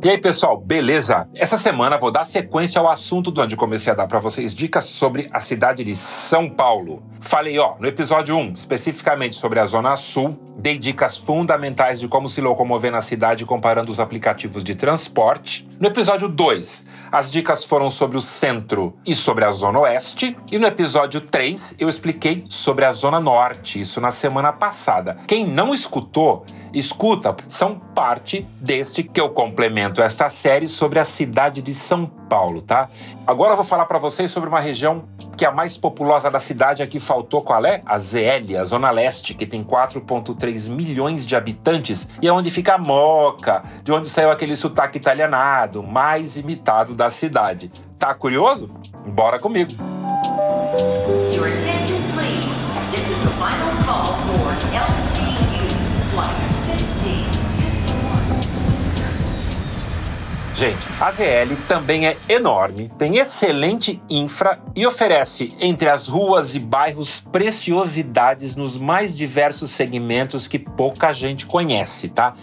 E aí, pessoal, beleza? Essa semana vou dar sequência ao assunto de onde comecei a dar para vocês dicas sobre a cidade de São Paulo. Falei, ó, no episódio 1, especificamente sobre a Zona Sul, dei dicas fundamentais de como se locomover na cidade comparando os aplicativos de transporte. No episódio 2, as dicas foram sobre o centro e sobre a Zona Oeste. E no episódio 3, eu expliquei sobre a Zona Norte, isso na semana passada. Quem não escutou, escuta, são parte deste que eu complemento esta série sobre a cidade de São Paulo, tá? Agora eu vou falar para vocês sobre uma região que é a mais populosa da cidade aqui faltou qual é? A ZL, a Zona Leste, que tem 4.3 milhões de habitantes e é onde fica a Moca, de onde saiu aquele sotaque italianado, mais imitado da cidade. Tá curioso? Bora comigo. Gente, a ZL também é enorme, tem excelente infra e oferece, entre as ruas e bairros, preciosidades nos mais diversos segmentos que pouca gente conhece, tá?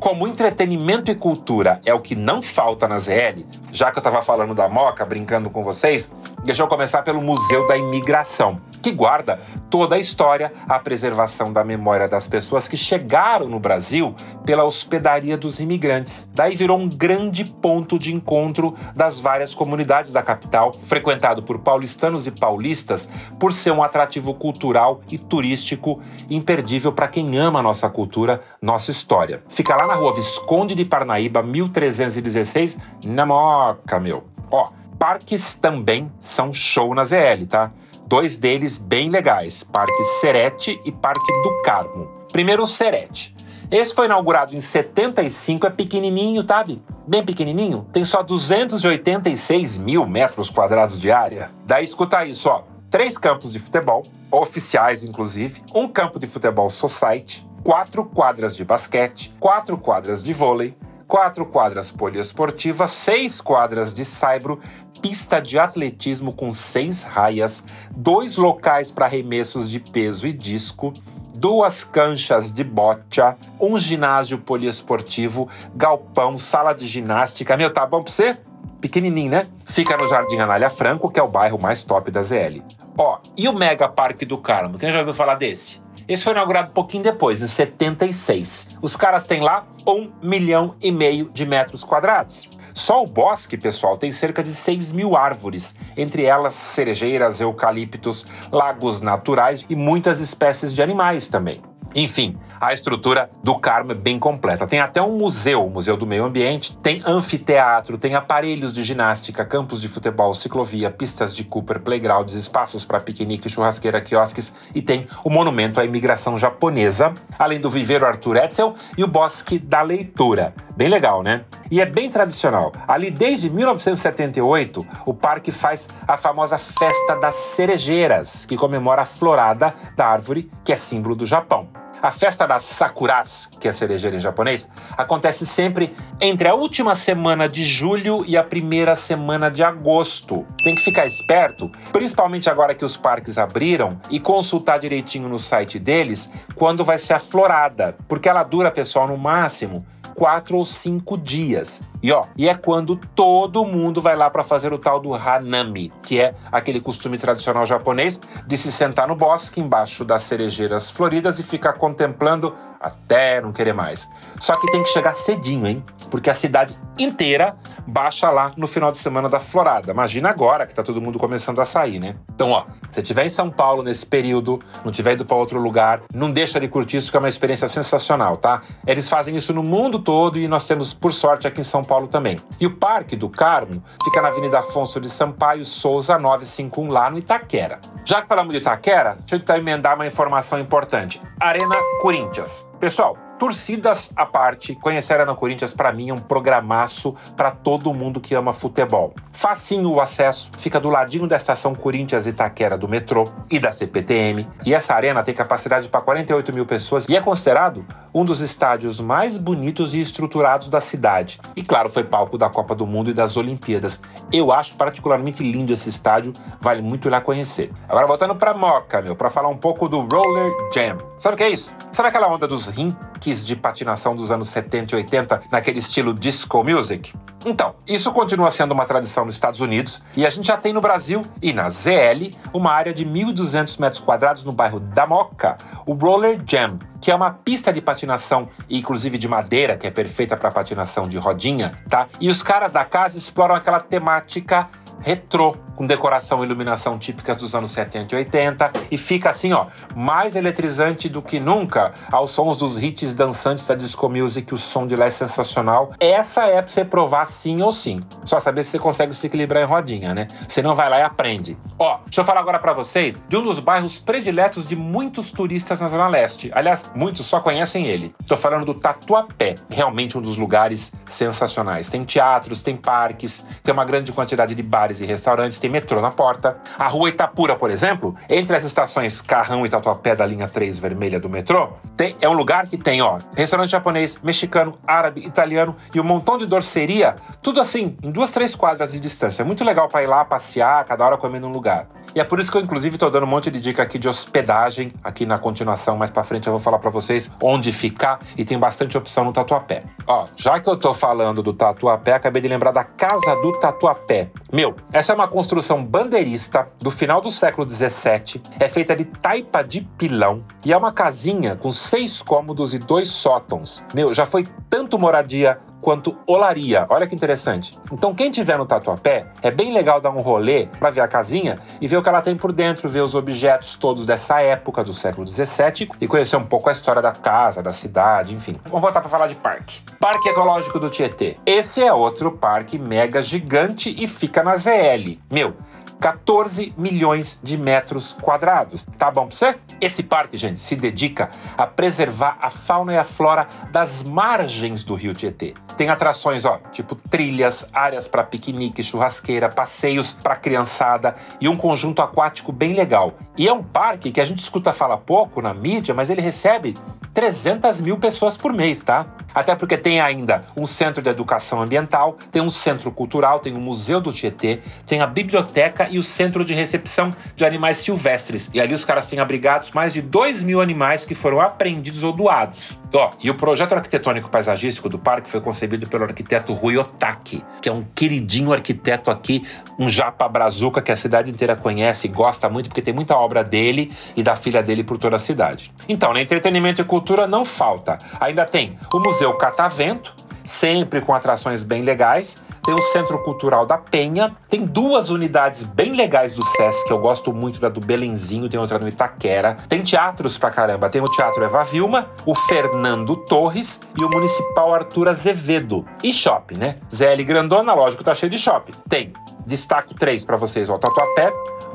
Como entretenimento e cultura é o que não falta na ZL, já que eu estava falando da Moca, brincando com vocês, deixa eu começar pelo Museu da Imigração, que guarda toda a história, a preservação da memória das pessoas que chegaram no Brasil pela hospedaria dos imigrantes. Daí virou um grande ponto de encontro das várias comunidades da capital, frequentado por paulistanos e paulistas, por ser um atrativo cultural e turístico imperdível para quem ama nossa cultura, nossa história. Fica lá na rua Visconde de Parnaíba, 1316, na Moca, meu. Ó, parques também são show na ZL, tá? Dois deles bem legais, Parque Serete e Parque do Carmo. Primeiro o Serete. Esse foi inaugurado em 75, é pequenininho, sabe? Bem pequenininho, tem só 286 mil metros quadrados de área. Daí escuta isso, ó. Três campos de futebol, oficiais inclusive, um campo de futebol society, quatro quadras de basquete, quatro quadras de vôlei, quatro quadras poliesportivas, seis quadras de saibro, pista de atletismo com seis raias, dois locais para arremessos de peso e disco, duas canchas de bocha, um ginásio poliesportivo, galpão, sala de ginástica. Meu, tá bom pra você? Pequenininho, né? Fica no Jardim Anália Franco, que é o bairro mais top da ZL. Ó, e o Mega Parque do Carmo? Quem já ouviu falar desse? Esse foi inaugurado um pouquinho depois, em 76. Os caras têm lá um milhão e meio de metros quadrados. Só o bosque, pessoal, tem cerca de 6 mil árvores, entre elas cerejeiras, eucaliptos, lagos naturais e muitas espécies de animais também. Enfim, a estrutura do Carmo é bem completa. Tem até um museu, o Museu do Meio Ambiente, tem anfiteatro, tem aparelhos de ginástica, campos de futebol, ciclovia, pistas de Cooper, playgrounds, espaços para piquenique, churrasqueira, quiosques e tem o monumento à imigração japonesa, além do viveiro Arthur Etzel e o Bosque da Leitura. Bem legal, né? E é bem tradicional. Ali desde 1978, o parque faz a famosa Festa das Cerejeiras, que comemora a florada da árvore, que é símbolo do Japão. A festa das sakuras, que é cerejeira em japonês, acontece sempre entre a última semana de julho e a primeira semana de agosto. Tem que ficar esperto, principalmente agora que os parques abriram, e consultar direitinho no site deles quando vai ser a florada, porque ela dura, pessoal, no máximo quatro ou cinco dias. E ó, e é quando todo mundo vai lá para fazer o tal do hanami, que é aquele costume tradicional japonês de se sentar no bosque embaixo das cerejeiras floridas e ficar contemplando até não querer mais. Só que tem que chegar cedinho, hein? Porque a cidade inteira baixa lá no final de semana da florada. Imagina agora que tá todo mundo começando a sair, né? Então, ó, se tiver em São Paulo nesse período, não tiver ido para outro lugar, não deixa de curtir isso que é uma experiência sensacional, tá? Eles fazem isso no mundo todo e nós temos, por sorte, aqui em São Paulo também. E o Parque do Carmo fica na Avenida Afonso de Sampaio Souza 951 lá no Itaquera. Já que falamos de Itaquera, deixa eu emendar uma informação importante. Arena Corinthians. Pessoal, torcidas à parte, conhecer a Arena Corinthians para mim é um programaço para todo mundo que ama futebol. Facinho o acesso, fica do ladinho da estação Corinthians Itaquera do metrô e da CPTM. E essa arena tem capacidade para 48 mil pessoas e é considerado um dos estádios mais bonitos e estruturados da cidade. E claro, foi palco da Copa do Mundo e das Olimpíadas. Eu acho particularmente lindo esse estádio, vale muito ir lá conhecer. Agora voltando para Moca, meu, para falar um pouco do Roller Jam. Sabe o que é isso? Sabe aquela onda dos rim de patinação dos anos 70 e 80, naquele estilo disco music? Então, isso continua sendo uma tradição nos Estados Unidos e a gente já tem no Brasil e na ZL uma área de 1.200 metros quadrados no bairro da Moca, o Roller Jam, que é uma pista de patinação, inclusive de madeira, que é perfeita para patinação de rodinha, tá? E os caras da casa exploram aquela temática retrô, com decoração e iluminação típicas dos anos 70 e 80, e fica assim, ó, mais eletrizante do que nunca, aos sons dos hits dançantes da disco music, o som de lá é sensacional. Essa é pra você provar sim ou sim. Só saber se você consegue se equilibrar em rodinha, né? Você não vai lá e aprende. Ó, deixa eu falar agora para vocês de um dos bairros prediletos de muitos turistas na Zona Leste. Aliás, muitos só conhecem ele. Tô falando do Tatuapé, realmente um dos lugares sensacionais. Tem teatros, tem parques, tem uma grande quantidade de bares e restaurantes, tem metrô na porta. A rua Itapura, por exemplo, entre as estações Carrão e Tatuapé da linha 3 vermelha do metrô, tem, é um lugar que tem, ó, restaurante japonês, mexicano, árabe, italiano e um montão de dorceria, tudo assim, em duas, três quadras de distância. É muito legal para ir lá passear, cada hora comendo um lugar. E é por isso que eu, inclusive, tô dando um monte de dica aqui de hospedagem. Aqui na continuação, mais pra frente, eu vou falar para vocês onde ficar e tem bastante opção no Tatuapé. Ó, já que eu tô falando do Tatuapé, acabei de lembrar da Casa do Tatuapé. Meu, essa é uma construção bandeirista do final do século 17. É feita de taipa de pilão e é uma casinha com seis cômodos e dois sótãos. Meu, já foi tanto moradia quanto olaria. Olha que interessante. Então, quem tiver no Tatuapé, é bem legal dar um rolê para ver a casinha e ver o que ela tem por dentro, ver os objetos todos dessa época do século 17 e conhecer um pouco a história da casa, da cidade, enfim. Vamos voltar para falar de parque. Parque Ecológico do Tietê. Esse é outro parque mega gigante e fica na ZL. Meu, 14 milhões de metros quadrados. Tá bom pra você? Esse parque, gente, se dedica a preservar a fauna e a flora das margens do rio Tietê. Tem atrações, ó, tipo trilhas, áreas para piquenique, churrasqueira, passeios para criançada e um conjunto aquático bem legal. E é um parque que a gente escuta falar pouco na mídia, mas ele recebe 300 mil pessoas por mês, tá? Até porque tem ainda um centro de educação ambiental, tem um centro cultural, tem o um Museu do Tietê, tem a biblioteca e o centro de recepção de animais silvestres. E ali os caras têm abrigados mais de 2 mil animais que foram apreendidos ou doados. Ó, e o projeto arquitetônico paisagístico do parque foi concebido pelo arquiteto Rui Otaki, que é um queridinho arquiteto aqui, um japa brazuca que a cidade inteira conhece e gosta muito, porque tem muita obra dele e da filha dele por toda a cidade. Então, no entretenimento e cultura não falta. Ainda tem o Museu Catavento, sempre com atrações bem legais, tem o Centro Cultural da Penha, tem duas unidades bem legais do SESC, que eu gosto muito da do Belenzinho, tem outra no Itaquera. Tem teatros pra caramba, tem o Teatro Eva Vilma, o Fernando Torres e o Municipal Arthur Azevedo. E shopping, né? ZL Grandona, lógico, tá cheio de shopping. Tem, destaco três para vocês, ó, Tatuapé,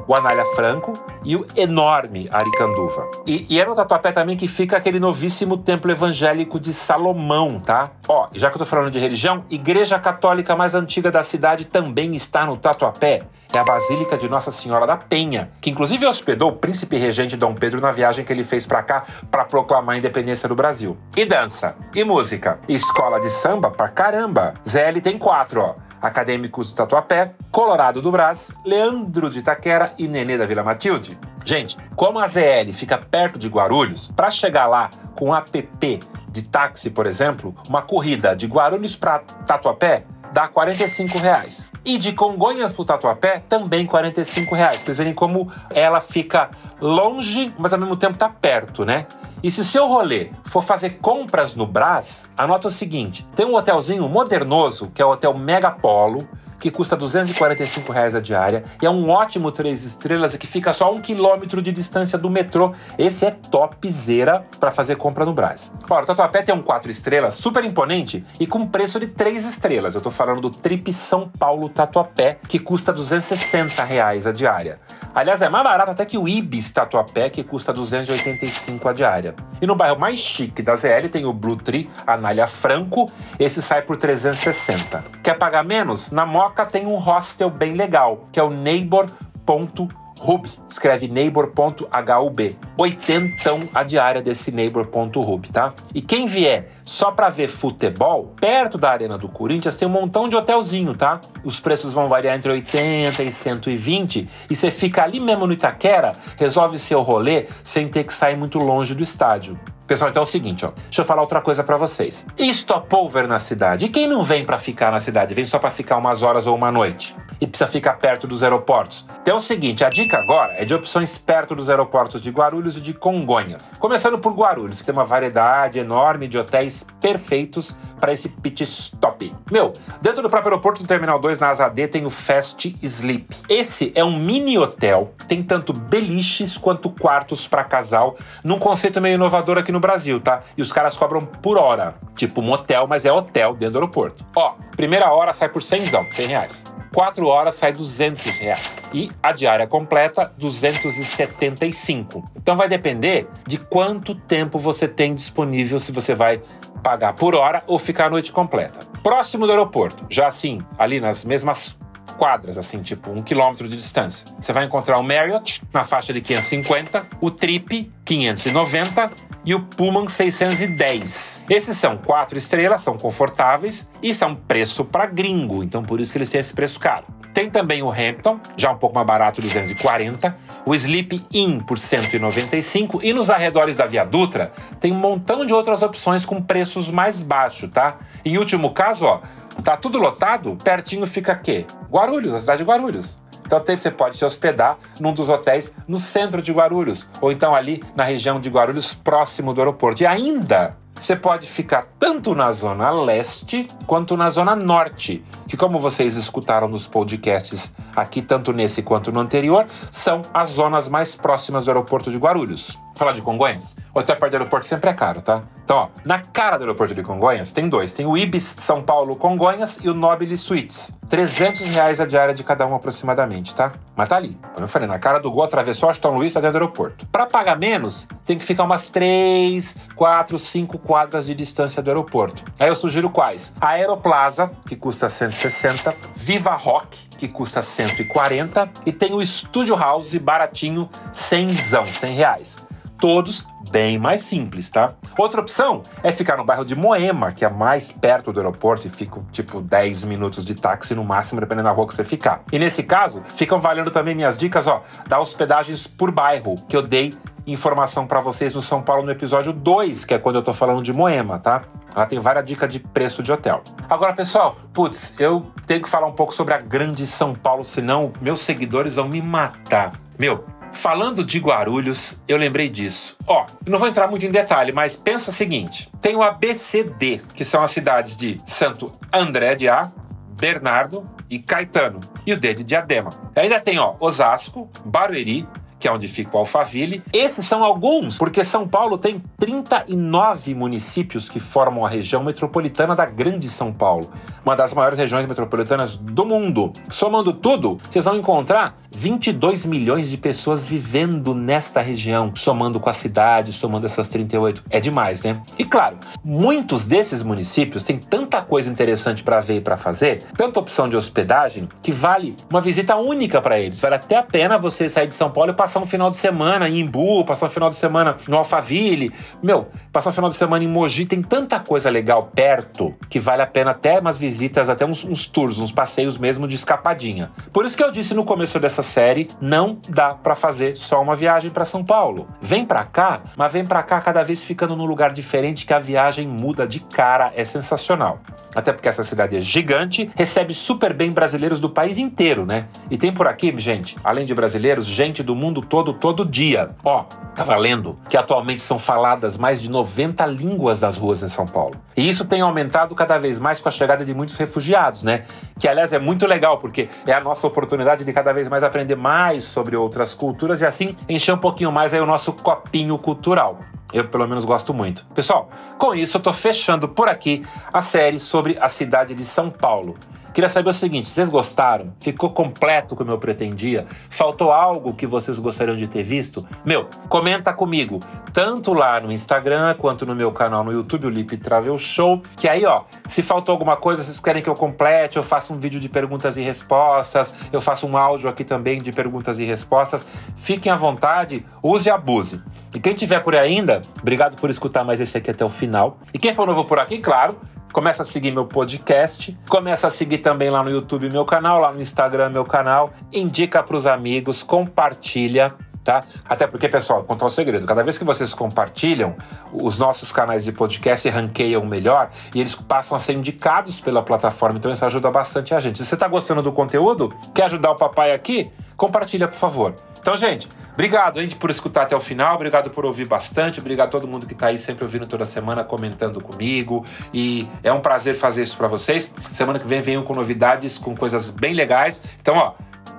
o Anália Franco e o enorme Aricanduva. E, e é no Tatuapé também que fica aquele novíssimo templo evangélico de Salomão, tá? Ó, já que eu tô falando de religião, igreja católica mais antiga da cidade também está no Tatuapé. É a Basílica de Nossa Senhora da Penha, que inclusive hospedou o príncipe regente Dom Pedro na viagem que ele fez para cá para proclamar a independência do Brasil. E dança, e música, escola de samba pra caramba. ZL tem quatro, ó. Acadêmicos do Tatuapé, Colorado do Brás, Leandro de Itaquera e Nenê da Vila Matilde. Gente, como a ZL fica perto de Guarulhos, para chegar lá com um app de táxi, por exemplo, uma corrida de Guarulhos para Tatuapé dá 45 reais. E de Congonhas para o Tatuapé também 45 reais. Pra vocês verem como ela fica longe, mas ao mesmo tempo tá perto, né? E se seu rolê for fazer compras no Brás, anota o seguinte: tem um hotelzinho modernoso, que é o Hotel Megapolo, que custa 245 reais a diária e é um ótimo três estrelas e que fica só a um quilômetro de distância do metrô. Esse é topzera para fazer compra no Brás. Ora, o Tatuapé tem um quatro estrelas super imponente e com preço de três estrelas. Eu tô falando do Trip São Paulo Tatuapé, que custa 260 reais a diária. Aliás, é mais barato até que o Ibis Tatuapé, que custa 285 a diária. E no bairro mais chique da ZL tem o Blue Tree Anália Franco, esse sai por 360. Quer pagar menos? Na Moca tem um hostel bem legal, que é o Neighbor.com Hub, escreve neighbor.hub. Oitentão a diária desse neighbor.hub, tá? E quem vier só para ver futebol, perto da Arena do Corinthians tem um montão de hotelzinho, tá? Os preços vão variar entre 80 e 120 e você fica ali mesmo no Itaquera, resolve seu rolê sem ter que sair muito longe do estádio. Pessoal, então é o seguinte, ó. Deixa eu falar outra coisa para vocês. Stopover na cidade? E quem não vem para ficar na cidade? Vem só para ficar umas horas ou uma noite? E precisa ficar perto dos aeroportos? Então é o seguinte, a dica agora é de opções perto dos aeroportos de Guarulhos e de Congonhas. Começando por Guarulhos, que tem uma variedade enorme de hotéis perfeitos para esse pit stop. Meu, dentro do próprio aeroporto do Terminal 2, na Asa D, tem o Fast Sleep. Esse é um mini hotel, tem tanto beliches quanto quartos para casal, num conceito meio inovador aqui no Brasil, tá? E os caras cobram por hora, tipo motel, mas é hotel dentro do aeroporto. Ó, primeira hora sai por 100, 100 reais. 4 horas sai 200 reais. E a diária completa, 275. Então vai depender de quanto tempo você tem disponível se você vai pagar por hora ou ficar a noite completa. Próximo do aeroporto, já assim, ali nas mesmas quadras, assim, tipo um quilômetro de distância. Você vai encontrar o Marriott na faixa de 550, o Trip 590 e o Pullman 610. Esses são quatro estrelas, são confortáveis e são preço para gringo, então por isso que eles têm esse preço caro. Tem também o Hampton, já um pouco mais barato, 240, o Sleep Inn por 195 e nos arredores da Via Dutra tem um montão de outras opções com preços mais baixos, tá? Em último caso, ó, tá tudo lotado, pertinho fica quê? Guarulhos, a cidade de Guarulhos. Então você pode se hospedar num dos hotéis no centro de Guarulhos, ou então ali na região de Guarulhos, próximo do aeroporto. E ainda você pode ficar tanto na zona leste quanto na zona norte, que como vocês escutaram nos podcasts aqui, tanto nesse quanto no anterior, são as zonas mais próximas do aeroporto de Guarulhos. Falar de Congonhas? O hotel perto do aeroporto sempre é caro, tá? Então, ó, na cara do aeroporto de Congonhas tem dois. Tem o Ibis São Paulo Congonhas e o Nobile Suites. 300 reais a diária de cada um aproximadamente, tá? Mas tá ali. Como eu falei, na cara do gol, atravessou Aston Luiz, tá dentro do aeroporto. Para pagar menos, tem que ficar umas 3, 4, 5 quadras de distância do aeroporto. Aí eu sugiro quais? A Aeroplaza, que custa 160, Viva Rock, que custa 140, e tem o Studio House baratinho, 100, 100 reais todos bem mais simples, tá? Outra opção é ficar no bairro de Moema, que é mais perto do aeroporto e fica tipo 10 minutos de táxi no máximo, dependendo da rua que você ficar. E nesse caso, ficam valendo também minhas dicas, ó, da hospedagens por bairro, que eu dei informação para vocês no São Paulo no episódio 2, que é quando eu tô falando de Moema, tá? Ela tem várias dicas de preço de hotel. Agora, pessoal, putz, eu tenho que falar um pouco sobre a grande São Paulo, senão meus seguidores vão me matar. Meu, Falando de Guarulhos, eu lembrei disso. Ó, não vou entrar muito em detalhe, mas pensa o seguinte: tem o ABCD, que são as cidades de Santo André de A, Bernardo e Caetano, e o D de Diadema. Ainda tem, ó, Osasco, Barueri, que é onde fica o Alphaville. Esses são alguns, porque São Paulo tem 39 municípios que formam a região metropolitana da Grande São Paulo, uma das maiores regiões metropolitanas do mundo. Somando tudo, vocês vão encontrar 22 milhões de pessoas vivendo nesta região, somando com a cidade, somando essas 38. É demais, né? E claro, muitos desses municípios têm tanta coisa interessante para ver e para fazer, tanta opção de hospedagem, que vale uma visita única para eles. Vale até a pena você sair de São Paulo e passar um final de semana em Imbu, passar um final de semana no Alphaville. Meu, passar um final de semana em Mogi, tem tanta coisa legal perto que vale a pena até umas visitas, até uns, uns tours, uns passeios mesmo de escapadinha. Por isso que eu disse no começo dessa série, não dá para fazer só uma viagem para São Paulo. Vem para cá, mas vem para cá cada vez ficando num lugar diferente que a viagem muda de cara, é sensacional. Até porque essa cidade é gigante, recebe super bem brasileiros do país inteiro, né? E tem por aqui, gente, além de brasileiros, gente do mundo todo, todo dia. Ó, tava lendo que atualmente são faladas mais de 90 línguas das ruas em São Paulo. E isso tem aumentado cada vez mais com a chegada de muitos refugiados, né? Que, aliás, é muito legal, porque é a nossa oportunidade de cada vez mais aprender mais sobre outras culturas e assim encher um pouquinho mais aí o nosso copinho cultural. Eu, pelo menos, gosto muito. Pessoal, com isso eu tô fechando por aqui a série sobre a cidade de São Paulo. Queria saber o seguinte: vocês gostaram? Ficou completo como eu pretendia? Faltou algo que vocês gostariam de ter visto? Meu, comenta comigo, tanto lá no Instagram quanto no meu canal no YouTube, o Lip Travel Show. Que aí, ó, se faltou alguma coisa, vocês querem que eu complete, eu faça um vídeo de perguntas e respostas, eu faço um áudio aqui também de perguntas e respostas. Fiquem à vontade, use e abuse. E quem tiver por aí ainda, obrigado por escutar mais esse aqui até o final. E quem for novo por aqui, claro, Começa a seguir meu podcast, começa a seguir também lá no YouTube meu canal, lá no Instagram meu canal, indica para os amigos, compartilha tá? Até porque, pessoal, contar um segredo. Cada vez que vocês compartilham, os nossos canais de podcast ranqueiam melhor e eles passam a ser indicados pela plataforma. Então isso ajuda bastante a gente. Se você está gostando do conteúdo, quer ajudar o papai aqui? Compartilha, por favor. Então, gente, obrigado, gente, por escutar até o final. Obrigado por ouvir bastante. Obrigado a todo mundo que está aí sempre ouvindo toda semana, comentando comigo. E é um prazer fazer isso para vocês. Semana que vem venham com novidades, com coisas bem legais. Então, ó,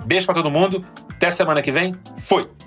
beijo para todo mundo. Até semana que vem. Fui!